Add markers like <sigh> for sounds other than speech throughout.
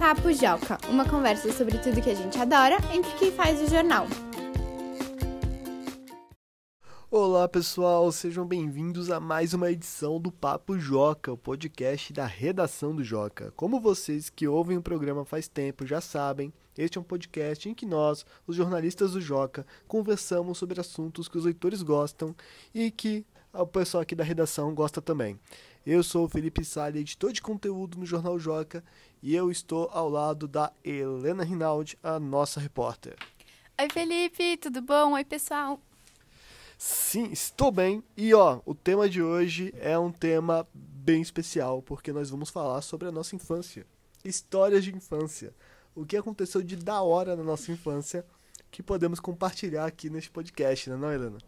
Papo Joca, uma conversa sobre tudo que a gente adora entre quem faz o jornal. Olá pessoal, sejam bem-vindos a mais uma edição do Papo Joca, o podcast da redação do Joca. Como vocês que ouvem o programa faz tempo já sabem, este é um podcast em que nós, os jornalistas do Joca, conversamos sobre assuntos que os leitores gostam e que o pessoal aqui da redação gosta também. Eu sou o Felipe Salles, editor de conteúdo no Jornal Joca, e eu estou ao lado da Helena Rinaldi, a nossa repórter. Oi Felipe, tudo bom? Oi pessoal. Sim, estou bem. E ó, o tema de hoje é um tema bem especial, porque nós vamos falar sobre a nossa infância. Histórias de infância. O que aconteceu de da hora na nossa infância que podemos compartilhar aqui neste podcast, né, não, Helena?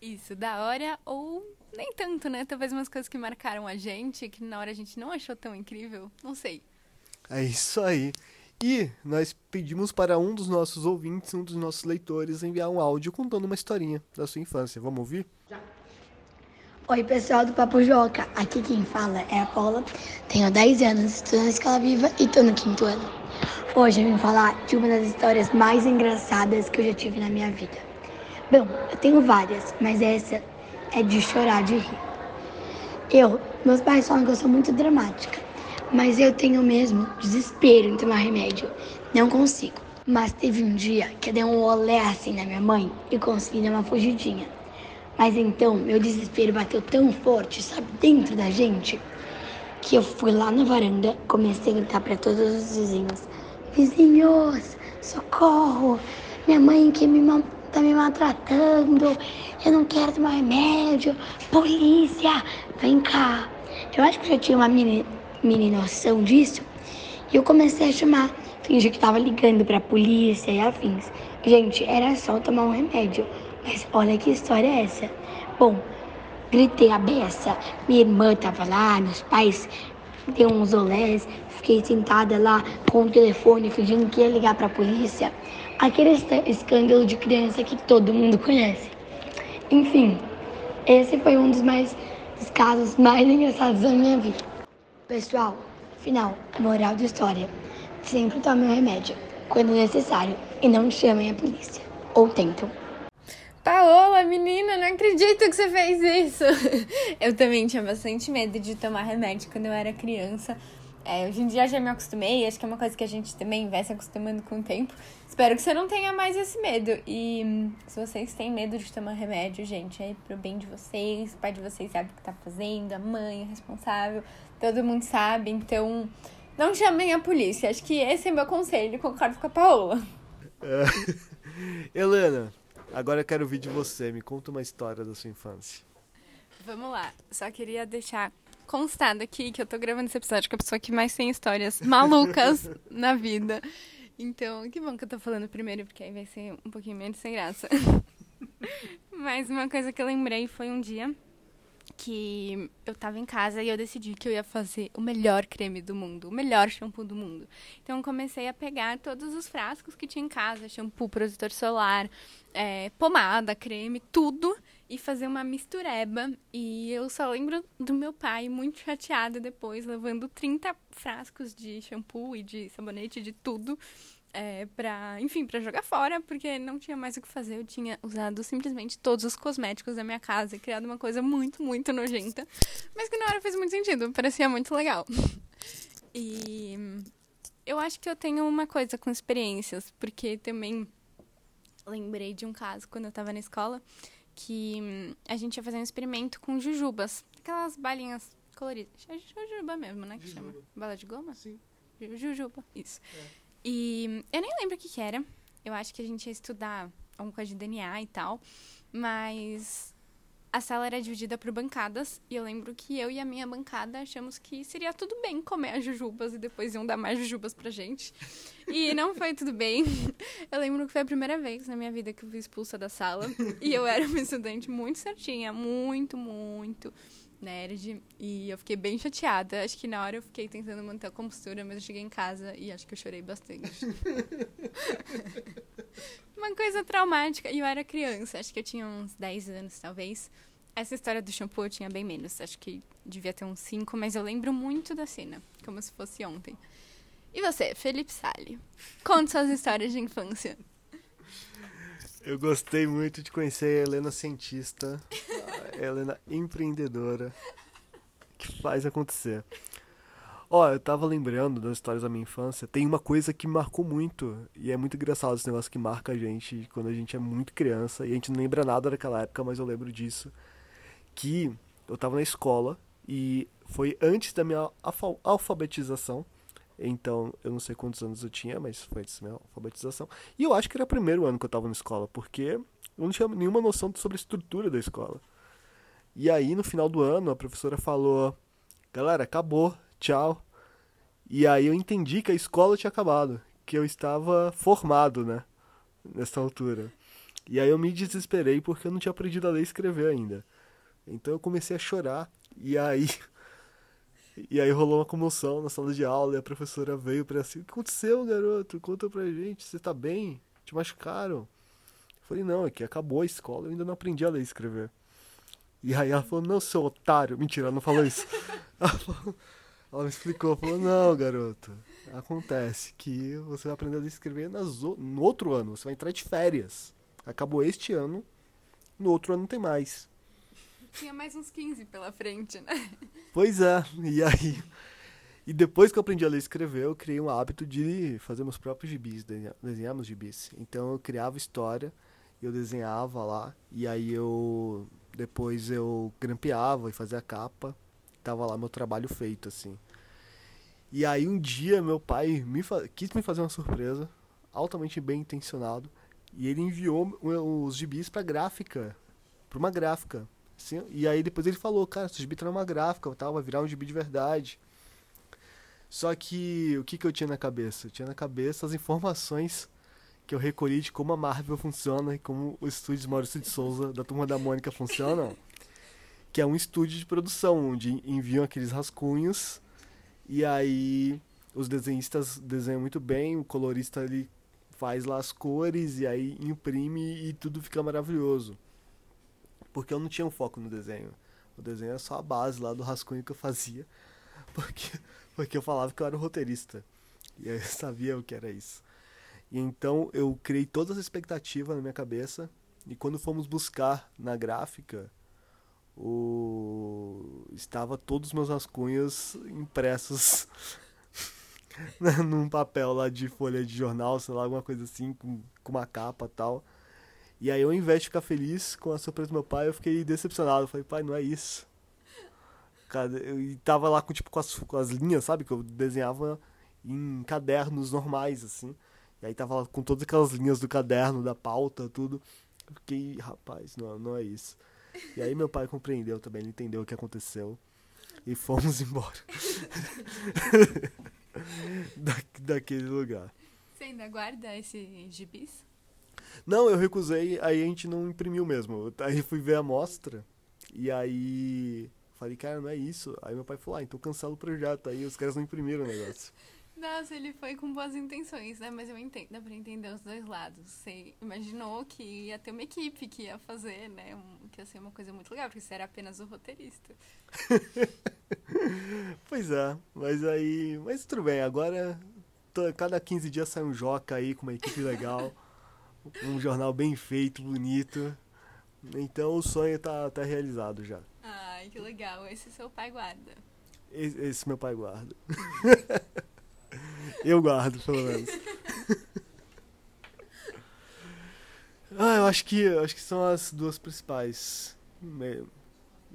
Isso, da hora ou nem tanto, né? Talvez umas coisas que marcaram a gente, que na hora a gente não achou tão incrível. Não sei. É isso aí. E nós pedimos para um dos nossos ouvintes, um dos nossos leitores, enviar um áudio contando uma historinha da sua infância. Vamos ouvir? Oi, pessoal do Papo Joca. Aqui quem fala é a Paula. Tenho 10 anos, estou na escola viva e estou no quinto ano. Hoje eu vim falar de uma das histórias mais engraçadas que eu já tive na minha vida. Bom, eu tenho várias, mas essa é de chorar de rir. Eu, meus pais falam que eu sou muito dramática. Mas eu tenho mesmo desespero em tomar remédio. Não consigo. Mas teve um dia que eu dei um olé assim na minha mãe e consegui dar uma fugidinha. Mas então meu desespero bateu tão forte, sabe, dentro da gente, que eu fui lá na varanda, comecei a gritar para todos os vizinhos: Vizinhos, socorro! Minha mãe que me tá me maltratando, eu não quero tomar remédio, polícia, vem cá. Eu acho que eu já tinha uma mini, mini noção disso. E eu comecei a chamar, fingi que tava ligando pra polícia e afins. Gente, era só tomar um remédio. Mas olha que história é essa. Bom, gritei a beça. Minha irmã tava lá, meus pais deu uns olés. Fiquei sentada lá com o telefone, fingindo que ia ligar pra polícia. Aquele escândalo de criança que todo mundo conhece. Enfim, esse foi um dos mais dos casos mais engraçados da minha vida. Pessoal, final, moral da história. Sempre tomem o remédio, quando necessário, e não chamem a polícia. Ou tentam. Paola, menina, não acredito que você fez isso. <laughs> Eu também tinha bastante medo de tomar remédio quando eu era criança. É, hoje em dia já me acostumei, acho que é uma coisa que a gente também vai se acostumando com o tempo. Espero que você não tenha mais esse medo. E hum, se vocês têm medo de tomar remédio, gente, é pro bem de vocês, o pai de vocês sabe o que tá fazendo, a mãe é responsável, todo mundo sabe, então não chamem a polícia. Acho que esse é meu conselho, concordo com a Paola. É. <laughs> Helena, agora eu quero ouvir de você, me conta uma história da sua infância. Vamos lá, só queria deixar constado aqui que eu tô gravando esse episódio com a pessoa que mais tem histórias malucas <laughs> na vida. Então, que bom que eu tô falando primeiro, porque aí vai ser um pouquinho menos sem graça. <laughs> Mas uma coisa que eu lembrei foi um dia que eu tava em casa e eu decidi que eu ia fazer o melhor creme do mundo, o melhor shampoo do mundo. Então comecei a pegar todos os frascos que tinha em casa, shampoo, protetor solar, é, pomada, creme, tudo e fazer uma mistureba. E eu só lembro do meu pai muito chateado depois, levando 30 frascos de shampoo e de sabonete, de tudo, é, pra, enfim, para jogar fora, porque não tinha mais o que fazer. Eu tinha usado simplesmente todos os cosméticos da minha casa e criado uma coisa muito, muito nojenta, mas que na hora fez muito sentido, parecia muito legal. E eu acho que eu tenho uma coisa com experiências, porque também lembrei de um caso quando eu tava na escola que a gente ia fazer um experimento com jujubas. Aquelas balinhas coloridas. É jujuba mesmo, né? Que jujuba. chama. Bala de goma? Sim. Jujuba, isso. É. E eu nem lembro o que, que era. Eu acho que a gente ia estudar alguma coisa de DNA e tal. Mas a sala era dividida por bancadas e eu lembro que eu e a minha bancada achamos que seria tudo bem comer as jujubas e depois iam dar mais jujubas pra gente. E não foi tudo bem. <laughs> Eu lembro que foi a primeira vez na minha vida que eu fui expulsa da sala e eu era uma estudante muito certinha, muito, muito nerd e eu fiquei bem chateada. Acho que na hora eu fiquei tentando manter a compostura, mas eu cheguei em casa e acho que eu chorei bastante. <laughs> Uma coisa traumática. E eu era criança, acho que eu tinha uns 10 anos, talvez. Essa história do shampoo eu tinha bem menos, acho que devia ter uns 5, mas eu lembro muito da cena, como se fosse ontem. E você, Felipe Sali? Conte suas histórias de infância. Eu gostei muito de conhecer a Helena cientista, <laughs> Helena empreendedora, que faz acontecer. Ó, eu tava lembrando das histórias da minha infância. Tem uma coisa que marcou muito, e é muito engraçado esse negócio que marca a gente quando a gente é muito criança, e a gente não lembra nada daquela época, mas eu lembro disso. Que eu tava na escola, e foi antes da minha alfa- alfabetização. Então, eu não sei quantos anos eu tinha, mas foi antes da minha alfabetização. E eu acho que era o primeiro ano que eu tava na escola, porque eu não tinha nenhuma noção sobre a estrutura da escola. E aí, no final do ano, a professora falou: Galera, acabou, tchau. E aí eu entendi que a escola tinha acabado, que eu estava formado, né? Nessa altura. E aí eu me desesperei porque eu não tinha aprendido a ler e escrever ainda. Então eu comecei a chorar. E aí. <laughs> E aí rolou uma comoção na sala de aula e a professora veio pra assim: O que aconteceu, garoto? Conta pra gente, você tá bem? Te machucaram? Eu falei: Não, é que acabou a escola, eu ainda não aprendi a ler e escrever. E aí ela falou: Não, seu otário. Mentira, ela não falou isso. <laughs> Ela, falou- ela me explicou: falou, Não, garoto, acontece que você vai aprender a ler escrever nas no outro ano, você vai entrar de férias. Acabou este ano, no outro ano não tem mais. Tinha mais uns 15 pela frente, né? Pois é, e aí. E depois que eu aprendi a ler e escrever, eu criei um hábito de fazer meus próprios gibis, desenhar meus gibis. Então eu criava história, eu desenhava lá, e aí eu. Depois eu grampeava e fazia a capa. Tava lá meu trabalho feito, assim. E aí um dia meu pai me quis me fazer uma surpresa, altamente bem intencionado, e ele enviou os gibis pra gráfica, pra uma gráfica. Assim, e aí depois ele falou, cara, esse gibi tá numa gráfica, tal, vai virar um gibi de verdade. Só que o que, que eu tinha na cabeça? Eu tinha na cabeça as informações que eu recolhi de como a Marvel funciona e como os estúdios Maurício de Souza da Turma da Mônica funcionam. <laughs> Que é um estúdio de produção, onde enviam aqueles rascunhos e aí os desenhistas desenham muito bem, o colorista ele faz lá as cores e aí imprime e tudo fica maravilhoso. Porque eu não tinha um foco no desenho. O desenho era só a base lá do rascunho que eu fazia. <laughs> Porque, porque eu falava que eu era o roteirista. E eu sabia o que era isso. E então eu criei todas as expectativas na minha cabeça. E quando fomos buscar na gráfica, o... estava todos os meus rascunhos impressos <laughs> num papel lá de folha de jornal, sei lá, alguma coisa assim, com, com uma capa tal. E aí, ao invés de ficar feliz com a surpresa do meu pai, eu fiquei decepcionado. Eu falei, pai, não é isso. Cara, eu e tava lá com, tipo, com as, com as linhas, sabe? Que eu desenhava em cadernos normais, assim. E aí tava com todas aquelas linhas do caderno, da pauta, tudo. Eu fiquei, rapaz, não, não é isso. E aí meu pai compreendeu também, ele entendeu o que aconteceu. E fomos <laughs> embora. <laughs> da, daquele lugar. Você ainda guarda esse gibis? Não, eu recusei, aí a gente não imprimiu mesmo. Aí fui ver a amostra, e aí falei, cara, não é isso. Aí meu pai falou, ah, então cancela o projeto. Aí os caras não imprimiram o negócio. Nossa, ele foi com boas intenções, né? Mas eu entendo, dá pra entender os dois lados. Você imaginou que ia ter uma equipe que ia fazer, né? Um, que ia ser uma coisa muito legal, porque você era apenas o roteirista. <laughs> Pois é, mas aí. Mas tudo bem, agora to- cada 15 dias sai um Joca aí com uma equipe legal. <laughs> um jornal bem feito, bonito. Então o sonho tá, tá realizado já. Ai, que legal. Esse seu pai guarda. Esse, esse meu pai guarda. <laughs> eu guardo, pelo menos. <laughs> ah, eu acho que eu acho que são as duas principais me-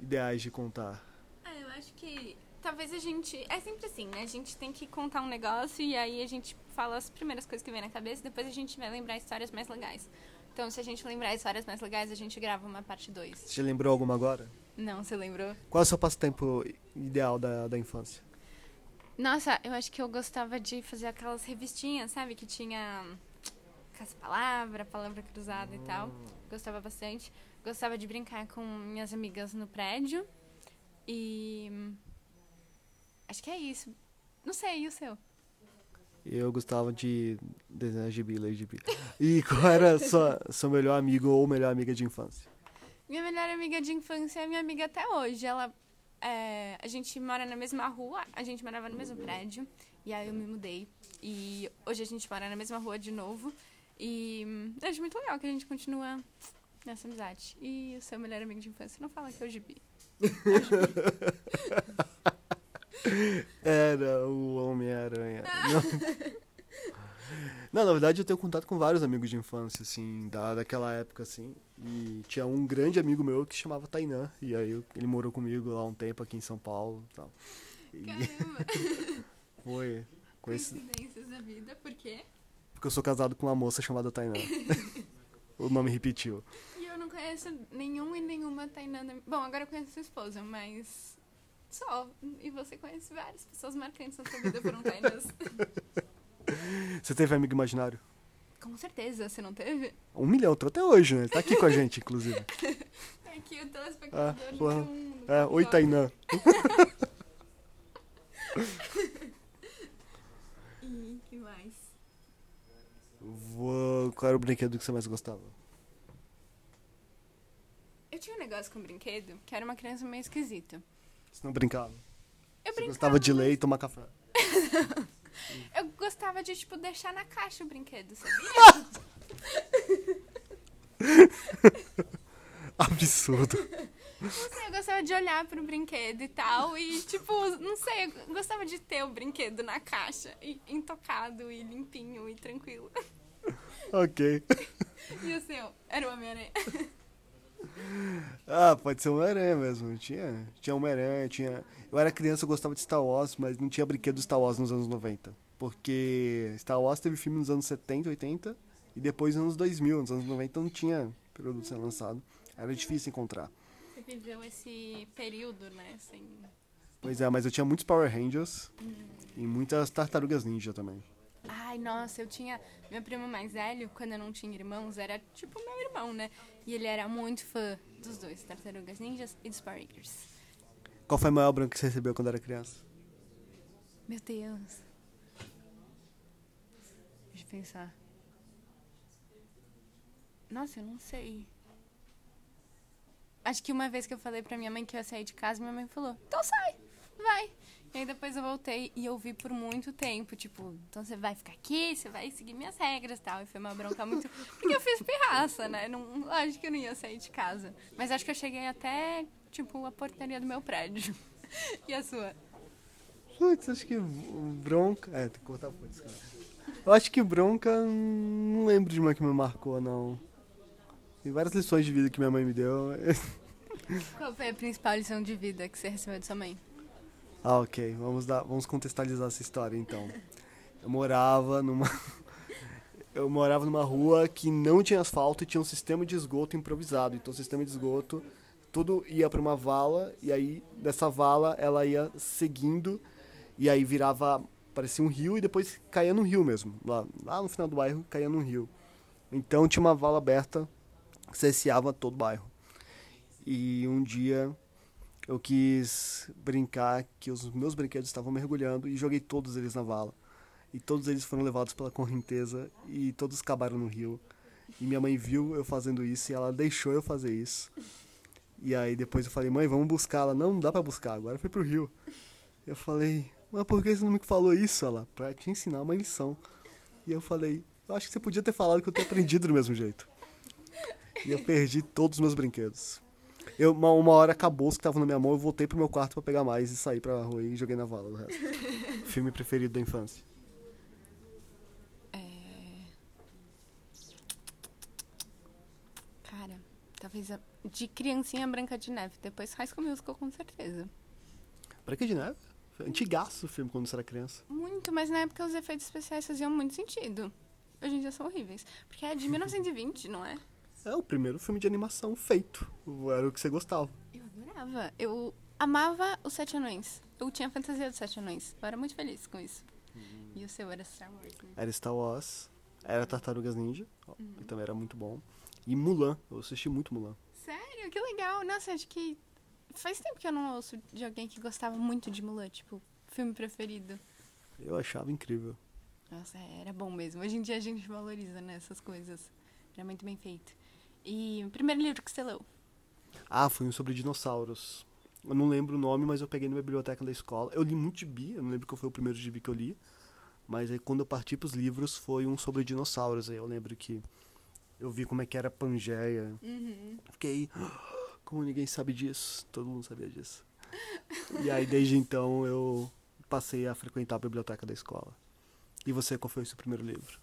ideais de contar. Ah, eu acho que talvez a gente. É sempre assim, né? A gente tem que contar um negócio e aí a gente fala as primeiras coisas que vem na cabeça e depois a gente vai lembrar histórias mais legais. Então, se a gente lembrar histórias mais legais, a gente grava uma parte 2. Você lembrou alguma agora? Não, você lembrou? Qual é o seu passatempo ideal da, da infância? Nossa, eu acho que eu gostava de fazer aquelas revistinhas, sabe? Que tinha caça-palavra, palavra cruzada e tal. Gostava bastante. Gostava de brincar com minhas amigas no prédio. E. Acho que é isso. Não sei, e o seu? Eu gostava de desenhar gibi, ler gibi. E <laughs> qual era sua, seu melhor amigo ou melhor amiga de infância? Minha melhor amiga de infância é minha amiga até hoje. Ela é, a gente mora na mesma rua, a gente morava no mesmo prédio, e aí eu me mudei. E hoje a gente mora na mesma rua de novo. E eu acho muito legal que a gente continua nessa amizade. E o seu melhor amigo de infância não fala que é o Gibi. Era <laughs> o Homem-Aranha. <laughs> Não. Na verdade eu tenho contato com vários amigos de infância, assim, da, daquela época, assim. E tinha um grande amigo meu que se chamava Tainan. E aí eu- ele morou comigo lá um tempo aqui em São Paulo e tal. <laughs> Caramba! foi. Coinci- Coincidências da vida, por quê? Porque eu sou casado com uma moça chamada Tainan. <laughs> o nome repetiu. E eu não conheço nenhum e nenhuma Tainã. na- Bom, agora eu conheço sua esposa, mas. Só. E você conhece várias pessoas marcantes na sua vida foram Tainãs. <laughs> Você teve amigo imaginário? Com certeza, você não teve? Um milhão, tô até hoje, né? Tá aqui com a gente, inclusive. <laughs> É que o telespectador Ah, número porra. um do É, oi. <laughs> E que mais? Vou- Qual era o brinquedo que você mais gostava? Eu tinha um negócio com brinquedo que era uma criança meio esquisita. Você não brincava? Eu Você brincava, gostava de ler e tomar café. <laughs> <laughs> Eu gostava de, tipo, deixar na caixa o brinquedo, sabia? <laughs> Absurdo. Não sei, eu gostava de olhar pro brinquedo e tal. E, tipo, não sei, eu gostava de ter o brinquedo na caixa, e, intocado e limpinho e tranquilo. ok. <laughs> E o seu? Era o Homem-Aranha. Ah, pode ser Homem-Aranha mesmo. Tinha, tinha Homem-Aranha, tinha. Eu era criança, eu gostava de Star Wars, mas não tinha brinquedo Star Wars nos anos 90. Porque Star Wars teve filme nos anos 70, 80 e depois nos anos 2000. Nos anos 90 não tinha produto sendo lançado. Era difícil encontrar. Você viveu esse período, né? Sem... Pois é, mas eu tinha muitos Power Rangers e muitas Tartarugas Ninja também. Ai, nossa, eu tinha. Meu primo mais velho, quando eu não tinha irmãos, era tipo meu irmão, né? E ele era muito fã dos dois, Tartarugas Ninjas e dos Power Rangers. Qual foi a maior branca que você recebeu quando era criança? Meu Deus. Deixa eu pensar. Nossa, eu não sei. Acho que uma vez que eu falei pra minha mãe que eu ia sair de casa, minha mãe falou, então sai. E aí depois eu voltei e eu vi por muito tempo, tipo, então você vai ficar aqui, você vai seguir minhas regras e tal. E foi uma bronca muito. Porque eu fiz pirraça, né? Não, lógico que eu não ia sair de casa. Mas acho que eu cheguei até, tipo, a portaria do meu prédio. <laughs> E a sua? Putz, acho que bronca. É, tem que cortar o putz, cara. Eu acho que bronca. Não lembro de uma que me marcou, não. Tem várias lições de vida que minha mãe me deu. <laughs> Qual foi a principal lição de vida que você recebeu de sua mãe? Ah, ok. Vamos, dar, vamos contextualizar essa história então. Eu morava numa. <laughs> Eu morava numa rua que não tinha asfalto e tinha um sistema de esgoto improvisado. Então o sistema de esgoto, tudo ia para uma vala e aí dessa vala ela ia seguindo e aí virava, parecia um rio e depois caía no rio mesmo. Lá, lá no final do bairro caía no rio. Então tinha uma vala aberta que cerceava todo o bairro. E um dia eu quis brincar que os meus brinquedos estavam mergulhando e joguei todos eles na vala. E todos eles foram levados pela correnteza e todos acabaram no rio. E minha mãe viu eu fazendo isso e ela deixou eu fazer isso. E aí depois eu falei, mãe, vamos buscar. Ela, não, não dá pra buscar, agora foi pro rio. Eu falei, mas por que você não me falou isso? Ela, pra te ensinar uma lição. E eu falei, eu acho que você podia ter falado que eu tenho aprendido do mesmo jeito. E eu perdi todos os meus brinquedos. Eu, uma, uma hora acabou os que estavam na minha mão, eu voltei pro meu quarto pra pegar mais e saí pra rua e joguei na vala o resto. <laughs> Filme preferido da infância. É... Cara, talvez a... de criancinha Branca de Neve. Depois High School Musical, com certeza. Branca de Neve? Antigaço o filme quando você era criança. Muito, mas na época os efeitos especiais faziam muito sentido. Hoje em dia são horríveis. Porque é de 1920, não é? É o primeiro filme de animação feito. Era o que você gostava. Eu adorava. Eu amava os Sete Anões. Eu tinha a fantasia dos Sete Anões. Eu era muito feliz com isso. E o seu era Star Wars, né? Era Star Wars, era Tartarugas Ninja, que também era muito bom. E Mulan, eu assisti muito Mulan. Sério? Que legal. Nossa, acho que faz tempo que eu não ouço de alguém que gostava muito de Mulan, tipo, filme preferido. Eu achava incrível. Nossa, era bom mesmo. Hoje em dia a gente valoriza, né, essas coisas. Era muito bem feito. E o primeiro livro que você leu? Ah, foi um sobre dinossauros. Eu não lembro o nome, mas eu peguei na biblioteca da escola. Eu li muito gibi, eu não lembro qual foi o primeiro gibi que eu li. Mas aí quando eu parti pros livros foi um sobre dinossauros. Aí eu lembro que eu vi como é que era a Pangeia. Uhum. Fiquei, "Ah, como ninguém sabe disso? Todo mundo sabia disso. e aí desde então eu passei a frequentar a biblioteca da escola. E você, qual foi o seu primeiro livro?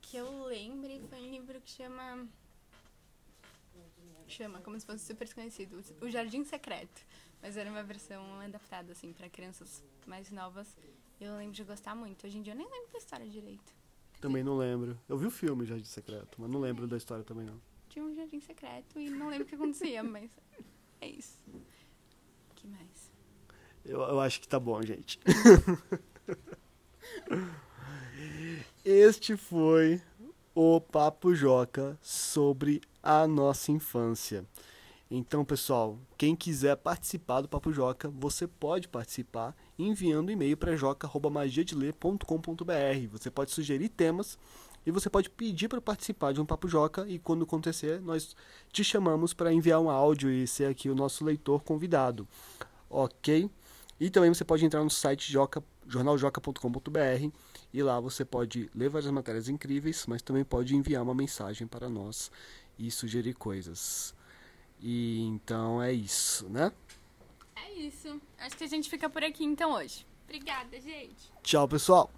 Que eu lembre foi um livro que chama. Chama, como se fosse super desconhecido. O Jardim Secreto. Mas era uma versão adaptada, assim, pra crianças mais novas. Eu lembro de gostar muito. Hoje em dia eu nem lembro da história direito. Também não lembro. Eu vi o filme Jardim Secreto, mas não lembro da história também não. Tinha um jardim secreto e não lembro o que acontecia, <laughs> mas é isso. O que mais? Eu, eu acho que tá bom, gente. <laughs> este foi o Papo Joca sobre a nossa infância. Então, pessoal, quem quiser participar do Papo Joca, você pode participar enviando e-mail para joca@magiadeler.com.br. Você pode sugerir temas e você pode pedir para participar de um Papo Joca e quando acontecer, nós te chamamos para enviar um áudio e ser aqui o nosso leitor convidado. OK? E também você pode entrar no site joca, jornaljoca.com.br e lá você pode ler várias matérias incríveis, mas também pode enviar uma mensagem para nós e sugerir coisas. E então é isso, né? É isso. Acho que a gente fica por aqui então hoje. Obrigada, gente. Tchau, pessoal!